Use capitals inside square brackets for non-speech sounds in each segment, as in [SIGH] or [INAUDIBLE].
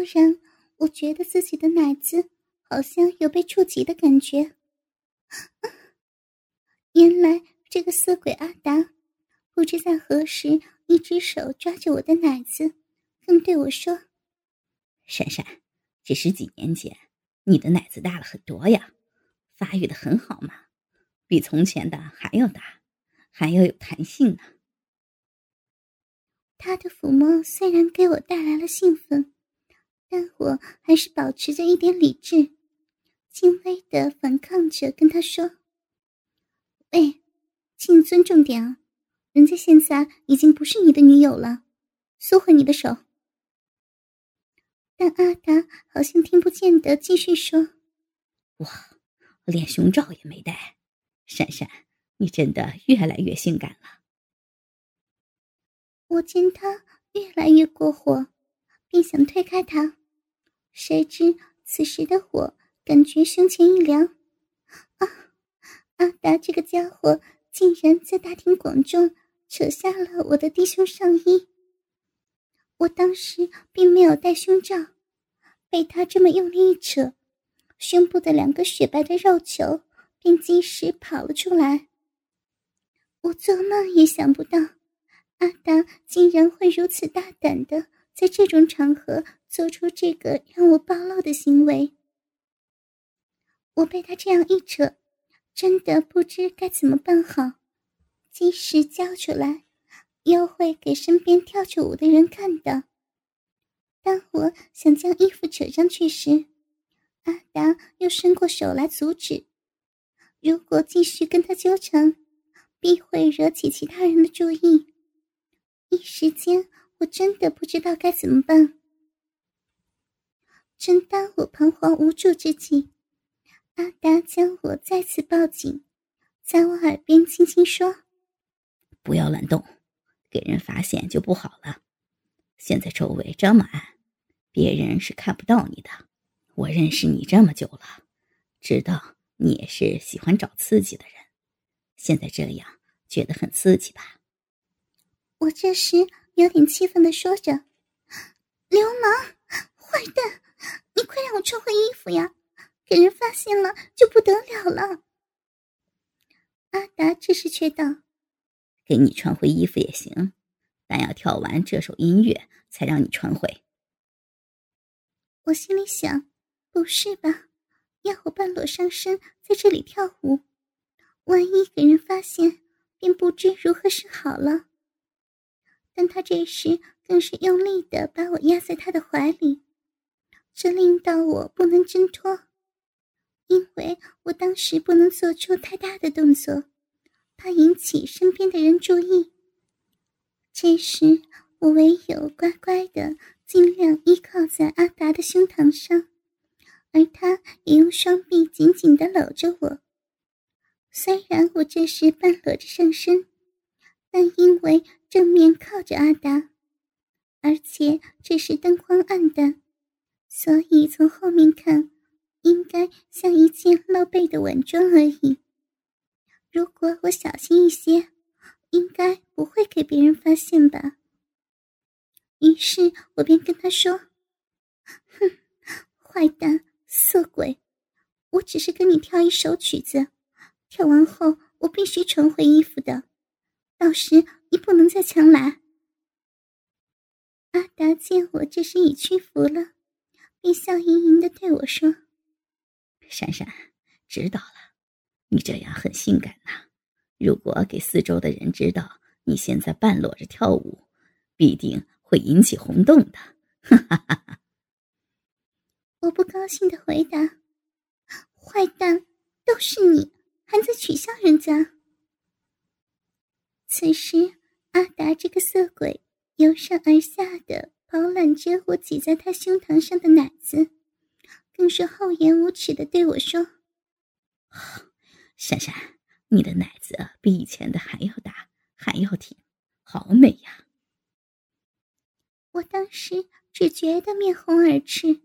然，我觉得自己的奶子好像有被触及的感觉。原来这个色鬼阿达，不知在何时，一只手抓着我的奶子，并对我说：“珊珊，这十几年间，你的奶子大了很多呀，发育的很好嘛，比从前的还要大，还要有弹性呢。”他的抚摸虽然给我带来了兴奋，但我还是保持着一点理智，轻微的反抗着，跟他说：“喂，请尊重点啊，人家现在已经不是你的女友了，缩回你的手。”但阿达好像听不见的，继续说：“哇，连胸罩也没戴，珊珊，你真的越来越性感了。”我见他越来越过火，便想推开他，谁知此时的我感觉胸前一凉，啊！阿达这个家伙竟然在大庭广众扯下了我的低胸上衣。我当时并没有戴胸罩，被他这么用力一扯，胸部的两个雪白的肉球便及时跑了出来。我做梦也想不到。阿达竟然会如此大胆的在这种场合做出这个让我暴露的行为，我被他这样一扯，真的不知该怎么办好。即使叫出来，又会给身边跳着舞的人看到。当我想将衣服扯上去时，阿达又伸过手来阻止。如果继续跟他纠缠，必会惹起其他人的注意。一时间，我真的不知道该怎么办。正当我彷徨无助之际，阿达将我再次抱紧，在我耳边轻轻说：“不要乱动，给人发现就不好了。现在周围这么暗，别人是看不到你的。我认识你这么久了，知道你也是喜欢找刺激的人。现在这样，觉得很刺激吧？”我这时有点气愤的说着：“流氓，坏蛋，你快让我穿回衣服呀！给人发现了就不得了了。”阿达这时却道：“给你穿回衣服也行，但要跳完这首音乐才让你穿回。”我心里想：“不是吧？要我半裸上身在这里跳舞，万一给人发现，便不知如何是好了。”但他这时更是用力的把我压在他的怀里，这令到我不能挣脱，因为我当时不能做出太大的动作，怕引起身边的人注意。这时我唯有乖乖的尽量依靠在阿达的胸膛上，而他也用双臂紧紧的搂着我。虽然我这时半裸着上身。但因为正面靠着阿达，而且这时灯光暗淡，所以从后面看，应该像一件露背的晚装而已。如果我小心一些，应该不会给别人发现吧。于是我便跟他说：“哼，坏蛋，色鬼，我只是跟你跳一首曲子，跳完后我必须穿回衣服的。”到时你不能再强来。阿达见我这时已屈服了，便笑盈盈的对我说：“珊珊，知道了，你这样很性感呐。如果给四周的人知道你现在半裸着跳舞，必定会引起轰动的。”哈哈哈哈我不高兴的回答：“坏蛋，都是你，还在取笑人家。”此时，阿达这个色鬼由上而下的饱揽着我挤在他胸膛上的奶子，更是厚颜无耻的对我说：“珊珊，你的奶子比以前的还要大，还要挺，好美呀！”我当时只觉得面红耳赤，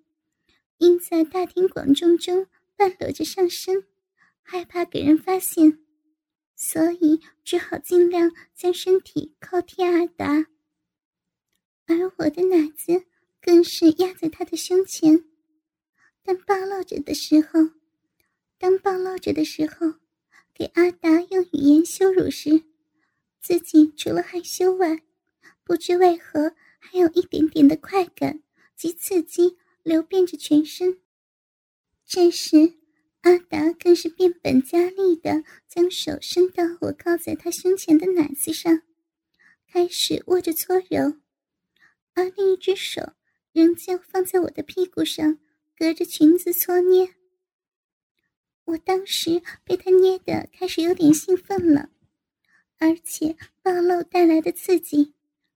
因在大庭广众中半裸着上身，害怕给人发现。所以只好尽量将身体靠贴阿达，而我的奶子更是压在他的胸前。但暴露着的时候，当暴露着的时候，给阿达用语言羞辱时，自己除了害羞外，不知为何还有一点点的快感及刺激流遍着全身。这时，阿达更是变本加厉的将手伸到我靠在他胸前的奶子上，开始握着搓揉，而另一只手仍旧放在我的屁股上，隔着裙子搓捏。我当时被他捏得开始有点兴奋了，而且暴露带来的刺激，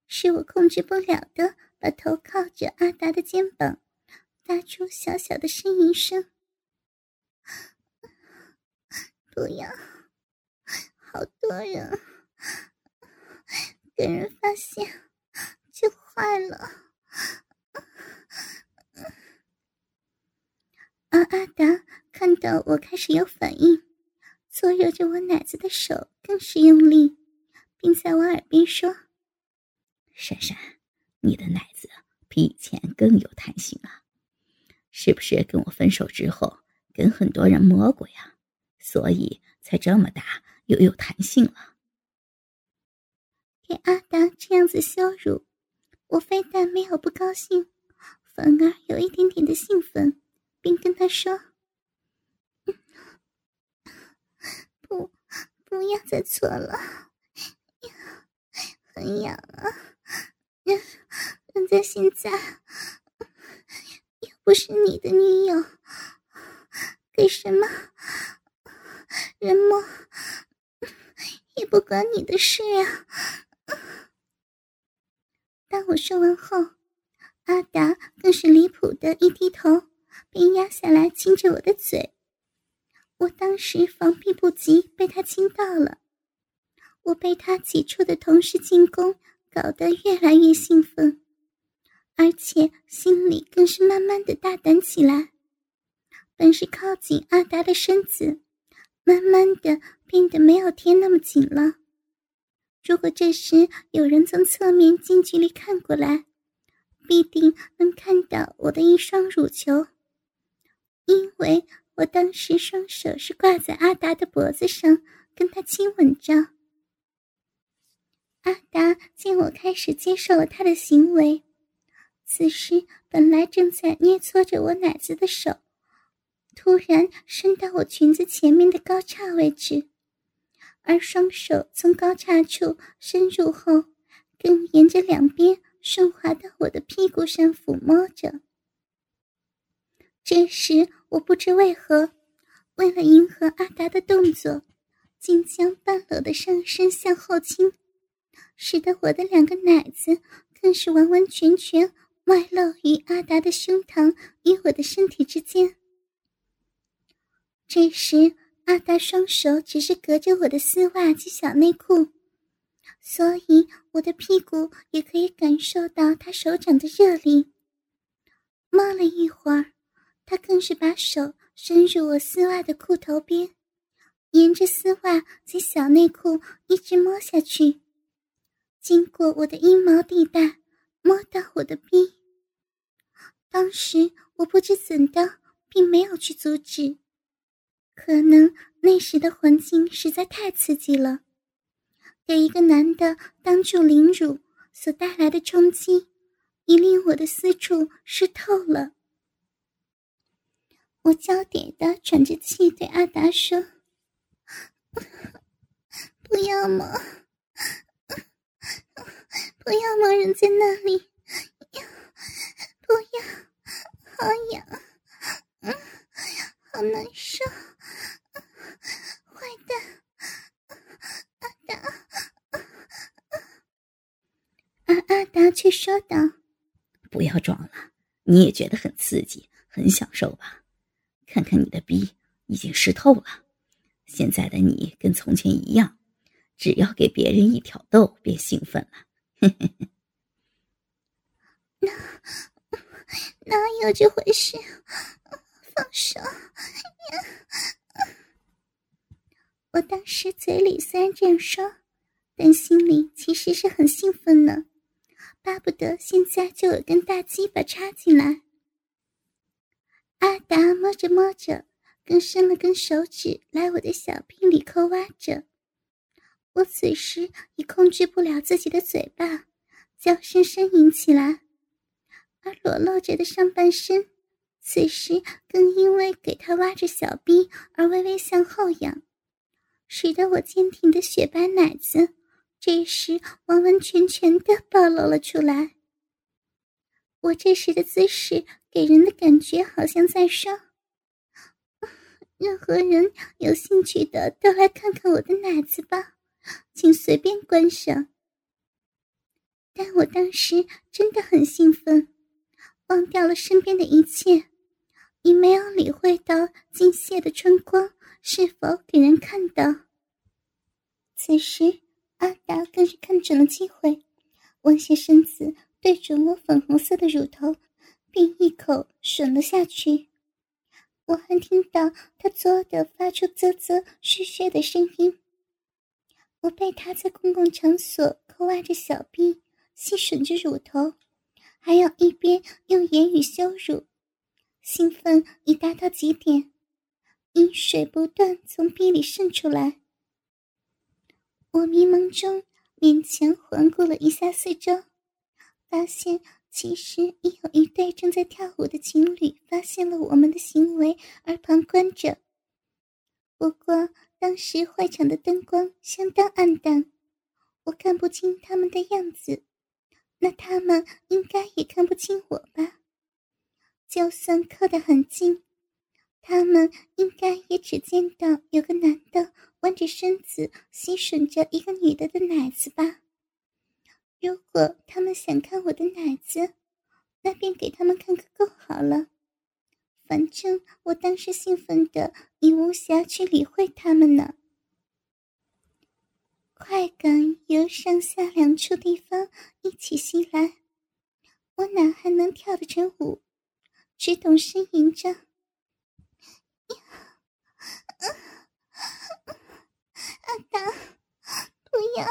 使我控制不了的把头靠着阿达的肩膀，发出小小的呻吟声。不要，好多人，给人发现就坏了。而阿达看到我开始有反应，搓揉着我奶子的手更是用力，并在我耳边说：“珊珊，你的奶子比以前更有弹性了，是不是跟我分手之后跟很多人摸过呀？”所以才这么大又有弹性了。给阿达这样子羞辱，我非但没有不高兴，反而有一点点的兴奋，并跟他说：“不，不要再错了，很痒啊！人人家现在又不是你的女友，给什么？”人摸也不关你的事啊！当我说完后，阿达更是离谱的一低头，便压下来亲着我的嘴。我当时防避不及，被他亲到了。我被他几处的同时进攻搞得越来越兴奋，而且心里更是慢慢的大胆起来。本是靠近阿达的身子。慢慢的变得没有贴那么紧了。如果这时有人从侧面近距离看过来，必定能看到我的一双乳球，因为我当时双手是挂在阿达的脖子上，跟他亲吻着。阿达见我开始接受了他的行为，此时本来正在捏搓着我奶子的手。突然伸到我裙子前面的高叉位置，而双手从高叉处伸入后，更沿着两边顺滑到我的屁股上抚摸着。这时我不知为何，为了迎合阿达的动作，竟将半裸的上身向后倾，使得我的两个奶子更是完完全全外露于阿达的胸膛与我的身体之间。这时，阿达双手只是隔着我的丝袜及小内裤，所以我的屁股也可以感受到他手掌的热力。摸了一会儿，他更是把手伸入我丝袜的裤头边，沿着丝袜及小内裤一直摸下去，经过我的阴毛地带，摸到我的逼。当时我不知怎的，并没有去阻止。可能那时的环境实在太刺激了，给一个男的当众凌辱所带来的冲击，已令我的私处湿透了。我娇嗲的喘着气对阿达说：“ [LAUGHS] 不要嘛，[LAUGHS] 不要嘛，人在那里，[LAUGHS] 不要，好痒，嗯，好难受。”坏蛋，阿达，而阿达却说道：“不要装了，你也觉得很刺激，很享受吧？看看你的逼已经湿透了。现在的你跟从前一样，只要给别人一挑逗便兴奋了。哪哪有这回事？放手！”我当时嘴里虽然这样说，但心里其实是很兴奋呢，巴不得现在就有根大鸡巴插进来。阿达摸着摸着，更伸了根手指来我的小臂里抠挖着。我此时已控制不了自己的嘴巴，叫声呻吟起来，而裸露着的上半身，此时更因为给他挖着小臂而微微向后仰，使得我坚挺的雪白奶子这时完完全全的暴露了出来。我这时的姿势给人的感觉好像在说：“任何人有兴趣的都来看看我的奶子吧。”请随便观赏。但我当时真的很兴奋，忘掉了身边的一切，已没有理会到尽泄的春光是否给人看到。此时，阿达更是看准了机会，弯下身子对准我粉红色的乳头，并一口吮了下去。我还听到他作的发出啧啧嘘嘘的声音。我被他在公共场所抠挖着小臂，吸吮着乳头，还要一边用言语羞辱，兴奋已达到极点，阴水不断从臂里渗出来。我迷蒙中勉强环顾了一下四周，发现其实已有一对正在跳舞的情侣发现了我们的行为而旁观着。不过。当时会场的灯光相当暗淡，我看不清他们的样子，那他们应该也看不清我吧？就算靠得很近，他们应该也只见到有个男的弯着身子吸吮着一个女的的奶子吧？如果他们想看我的奶子，那便给他们看个够好了。反正我当时兴奋的已无暇去理会他们呢。快感由上下两处地方一起袭来，我哪还能跳得成舞？只懂呻吟着：“阿达，不要！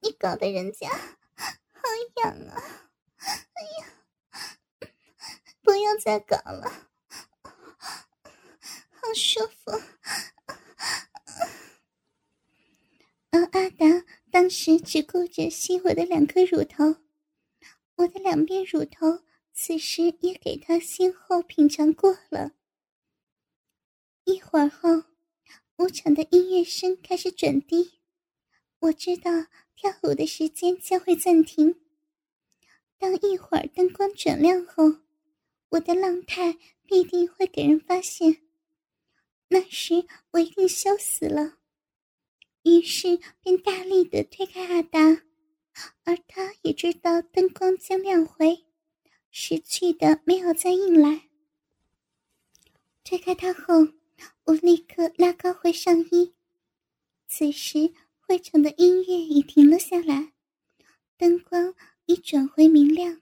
你搞得人家好痒啊！”哎呀不要再搞了，好舒服。而阿达当时只顾着吸我的两颗乳头，我的两边乳头此时也给他先后品尝过了。一会儿后，舞场的音乐声开始转低，我知道跳舞的时间将会暂停。当一会儿灯光转亮后。我的浪态必定会给人发现，那时我一定羞死了。于是便大力的推开阿达，而他也知道灯光将亮回，识趣的没有再硬来。推开他后，我立刻拉高回上衣。此时会场的音乐已停了下来，灯光已转回明亮，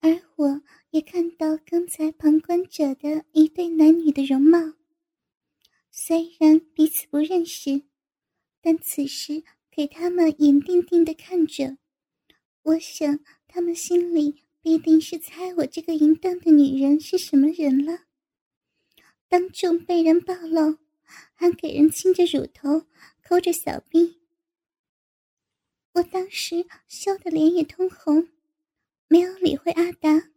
而我。也看到刚才旁观者的一对男女的容貌。虽然彼此不认识，但此时给他们眼定定的看着，我想他们心里必定是猜我这个淫荡的女人是什么人了。当众被人暴露，还给人亲着乳头、抠着小臂，我当时羞得脸也通红，没有理会阿达。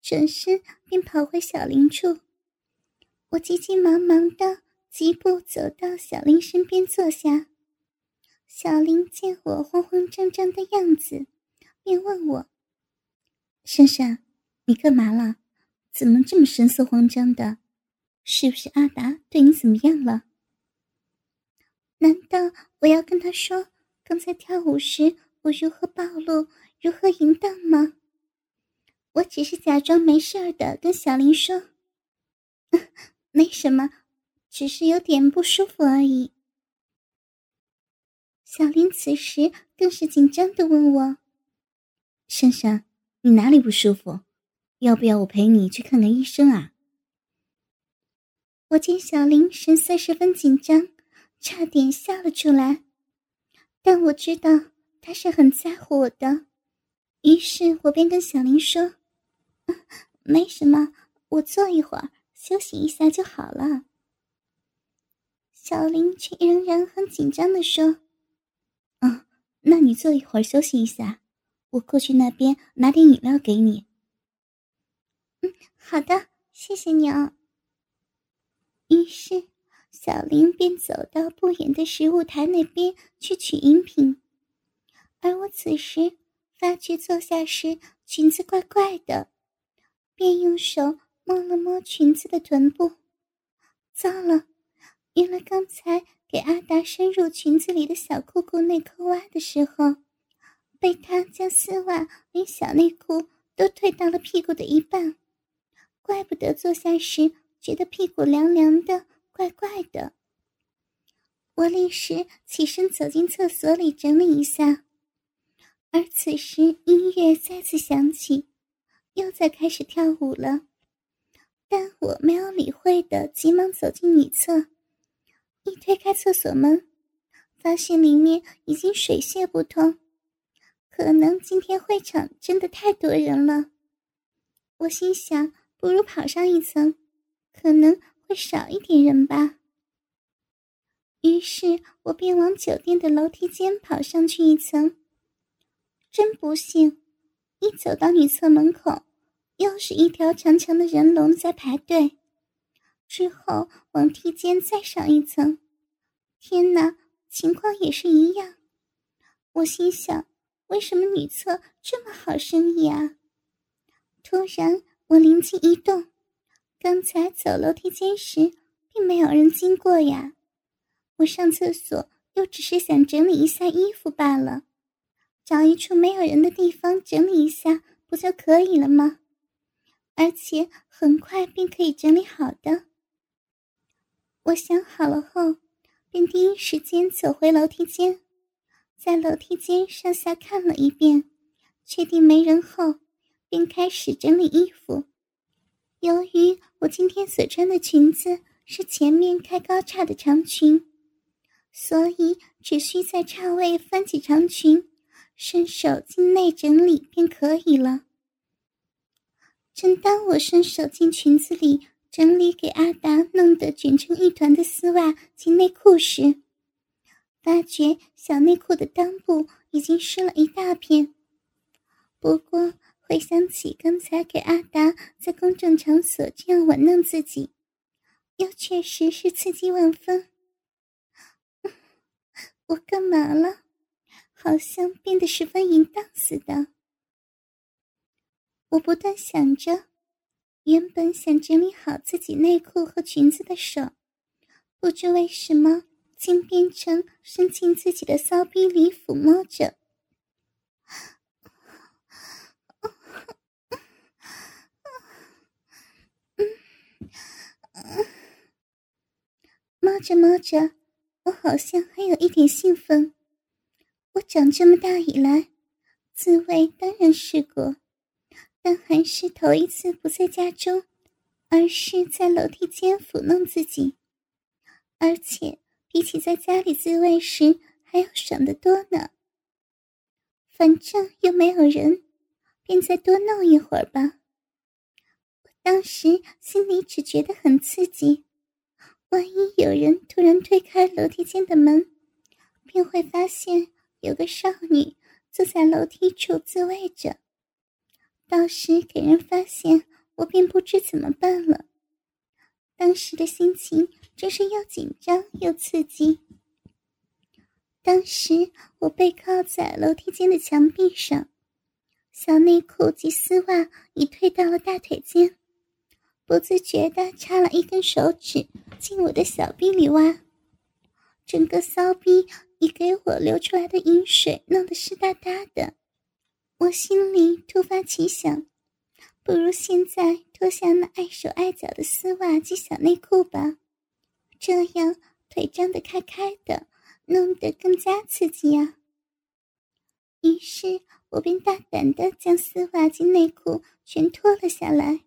转身便跑回小林处，我急急忙忙的疾步走到小林身边坐下。小林见我慌慌张张的样子，便问我：“珊珊，你干嘛了？怎么这么神色慌张的？是不是阿达对你怎么样了？难道我要跟他说刚才跳舞时我如何暴露，如何淫荡吗？”我只是假装没事的跟小林说：“ [LAUGHS] 没什么，只是有点不舒服而已。”小林此时更是紧张的问我：“珊珊，你哪里不舒服？要不要我陪你去看看医生啊？”我见小林神色十分紧张，差点笑了出来，但我知道他是很在乎我的，于是我便跟小林说：“没什么，我坐一会儿，休息一下就好了。”小林却仍然很紧张的说：“嗯，那你坐一会儿休息一下，我过去那边拿点饮料给你。”“嗯，好的，谢谢你啊。”于是。小林便走到不远的食物台那边去取饮品，而我此时发觉坐下时裙子怪怪的，便用手摸了摸裙子的臀部。糟了，原来刚才给阿达伸入裙子里的小裤裤内扣袜的时候，被他将丝袜连小内裤都退到了屁股的一半，怪不得坐下时觉得屁股凉凉的。怪怪的，我立时起身走进厕所里整理一下，而此时音乐再次响起，又在开始跳舞了。但我没有理会的，急忙走进女厕，一推开厕所门，发现里面已经水泄不通，可能今天会场真的太多人了。我心想，不如跑上一层，可能。会少一点人吧。于是我便往酒店的楼梯间跑上去一层。真不幸，一走到女厕门口，又是一条长长的人龙在排队。之后往梯间再上一层，天哪，情况也是一样。我心想，为什么女厕这么好生意啊？突然，我灵机一动。刚才走楼梯间时，并没有人经过呀。我上厕所又只是想整理一下衣服罢了，找一处没有人的地方整理一下，不就可以了吗？而且很快便可以整理好的。我想好了后，便第一时间走回楼梯间，在楼梯间上下看了一遍，确定没人后，便开始整理衣服。由于我今天所穿的裙子是前面开高叉的长裙，所以只需在叉位翻起长裙，伸手进内整理便可以了。正当我伸手进裙子里整理给阿达弄得卷成一团的丝袜及内裤时，发觉小内裤的裆部已经湿了一大片。不过，回想起刚才给阿达在公众场所这样玩弄自己，又确实是刺激万分。[LAUGHS] 我干嘛了？好像变得十分淫荡似的。我不断想着，原本想整理好自己内裤和裙子的手，不知为什么竟变成伸进自己的骚逼里抚摸着。摸着摸着，我好像还有一点兴奋。我长这么大以来，滋味当然试过，但还是头一次不在家中，而是在楼梯间抚弄自己，而且比起在家里自慰时还要爽得多呢。反正又没有人，便再多弄一会儿吧。当时心里只觉得很刺激，万一有人突然推开楼梯间的门，便会发现有个少女坐在楼梯处自慰着，到时给人发现，我便不知怎么办了。当时的心情真是又紧张又刺激。当时我背靠在楼梯间的墙壁上，小内裤及丝袜已退到了大腿间。不自觉地插了一根手指进我的小臂里挖，整个骚逼已给我流出来的饮水弄得湿哒哒的。我心里突发奇想，不如现在脱下那碍手碍脚的丝袜及小内裤吧，这样腿张得开开的，弄得更加刺激啊。于是我便大胆地将丝袜及内裤全脱了下来。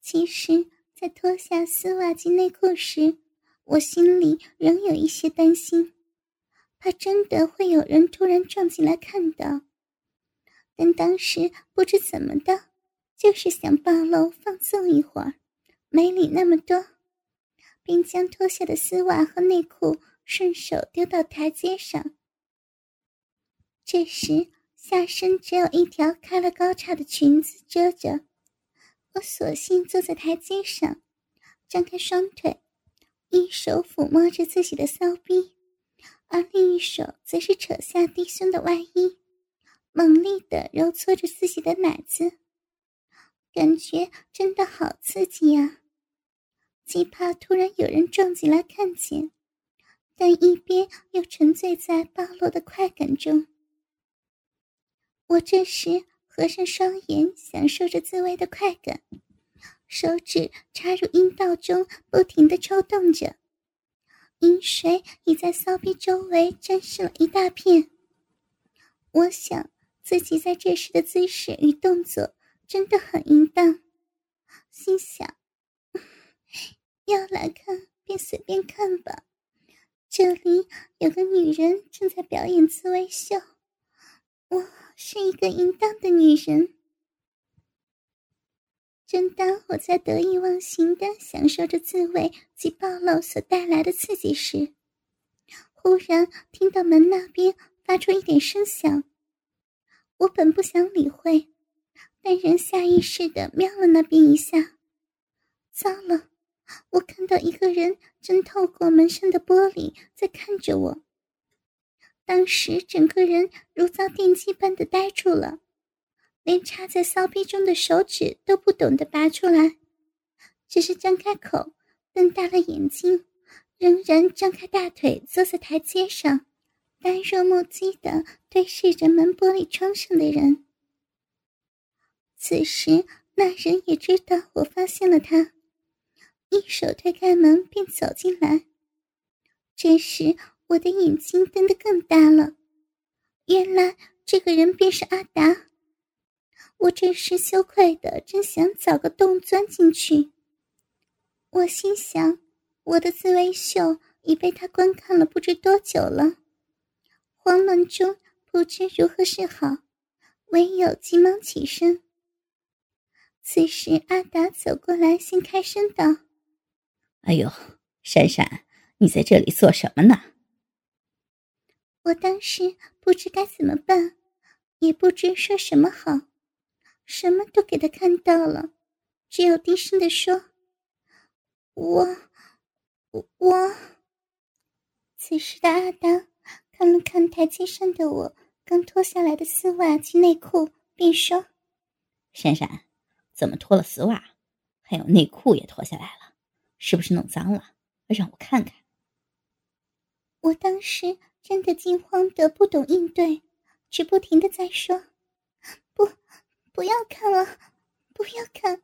其实，在脱下丝袜及内裤时，我心里仍有一些担心，怕真的会有人突然撞进来看到。但当时不知怎么的，就是想暴露放纵一会儿，没理那么多，并将脱下的丝袜和内裤顺手丢到台阶上。这时下身只有一条开了高叉的裙子遮着，我索性坐在台阶上，张开双腿，一手抚摸着自己的骚逼，而另一手则是扯下低胸的外衣。猛力的揉搓着自己的奶子，感觉真的好刺激呀！既怕突然有人撞进来看见，但一边又沉醉在暴露的快感中。我这时合上双眼，享受着自慰的快感，手指插入阴道中，不停的抽动着，阴水已在骚逼周围沾湿了一大片。我想。自己在这时的姿势与动作真的很淫荡，心想：要来看便随便看吧，这里有个女人正在表演自慰秀，我是一个淫荡的女人。正当我在得意忘形的享受着自慰及暴露所带来的刺激时，忽然听到门那边发出一点声响。我本不想理会，但仍下意识的瞄了那边一下。糟了，我看到一个人正透过门上的玻璃在看着我。当时整个人如遭电击般的呆住了，连插在骚逼中的手指都不懂得拔出来，只是张开口，瞪大了眼睛，仍然张开大腿坐在台阶上。呆若木鸡的对视着门玻璃窗上的人。此时，那人也知道我发现了他，一手推开门便走进来。这时，我的眼睛瞪得更大了，原来这个人便是阿达。我这时羞愧的正想找个洞钻进去，我心想，我的自慰秀已被他观看了不知多久了。慌乱中不知如何是好，唯有急忙起身。此时阿达走过来，先开声道：“哎呦，闪闪，你在这里做什么呢？”我当时不知该怎么办，也不知说什么好，什么都给他看到了，只有低声的说：“我，我。”此时的阿达。看了看台阶上的我，刚脱下来的丝袜及内裤，便说：“闪闪，怎么脱了丝袜，还有内裤也脱下来了？是不是弄脏了？让我看看。”我当时真的惊慌的不懂应对，只不停的在说：“不，不要看了，不要看，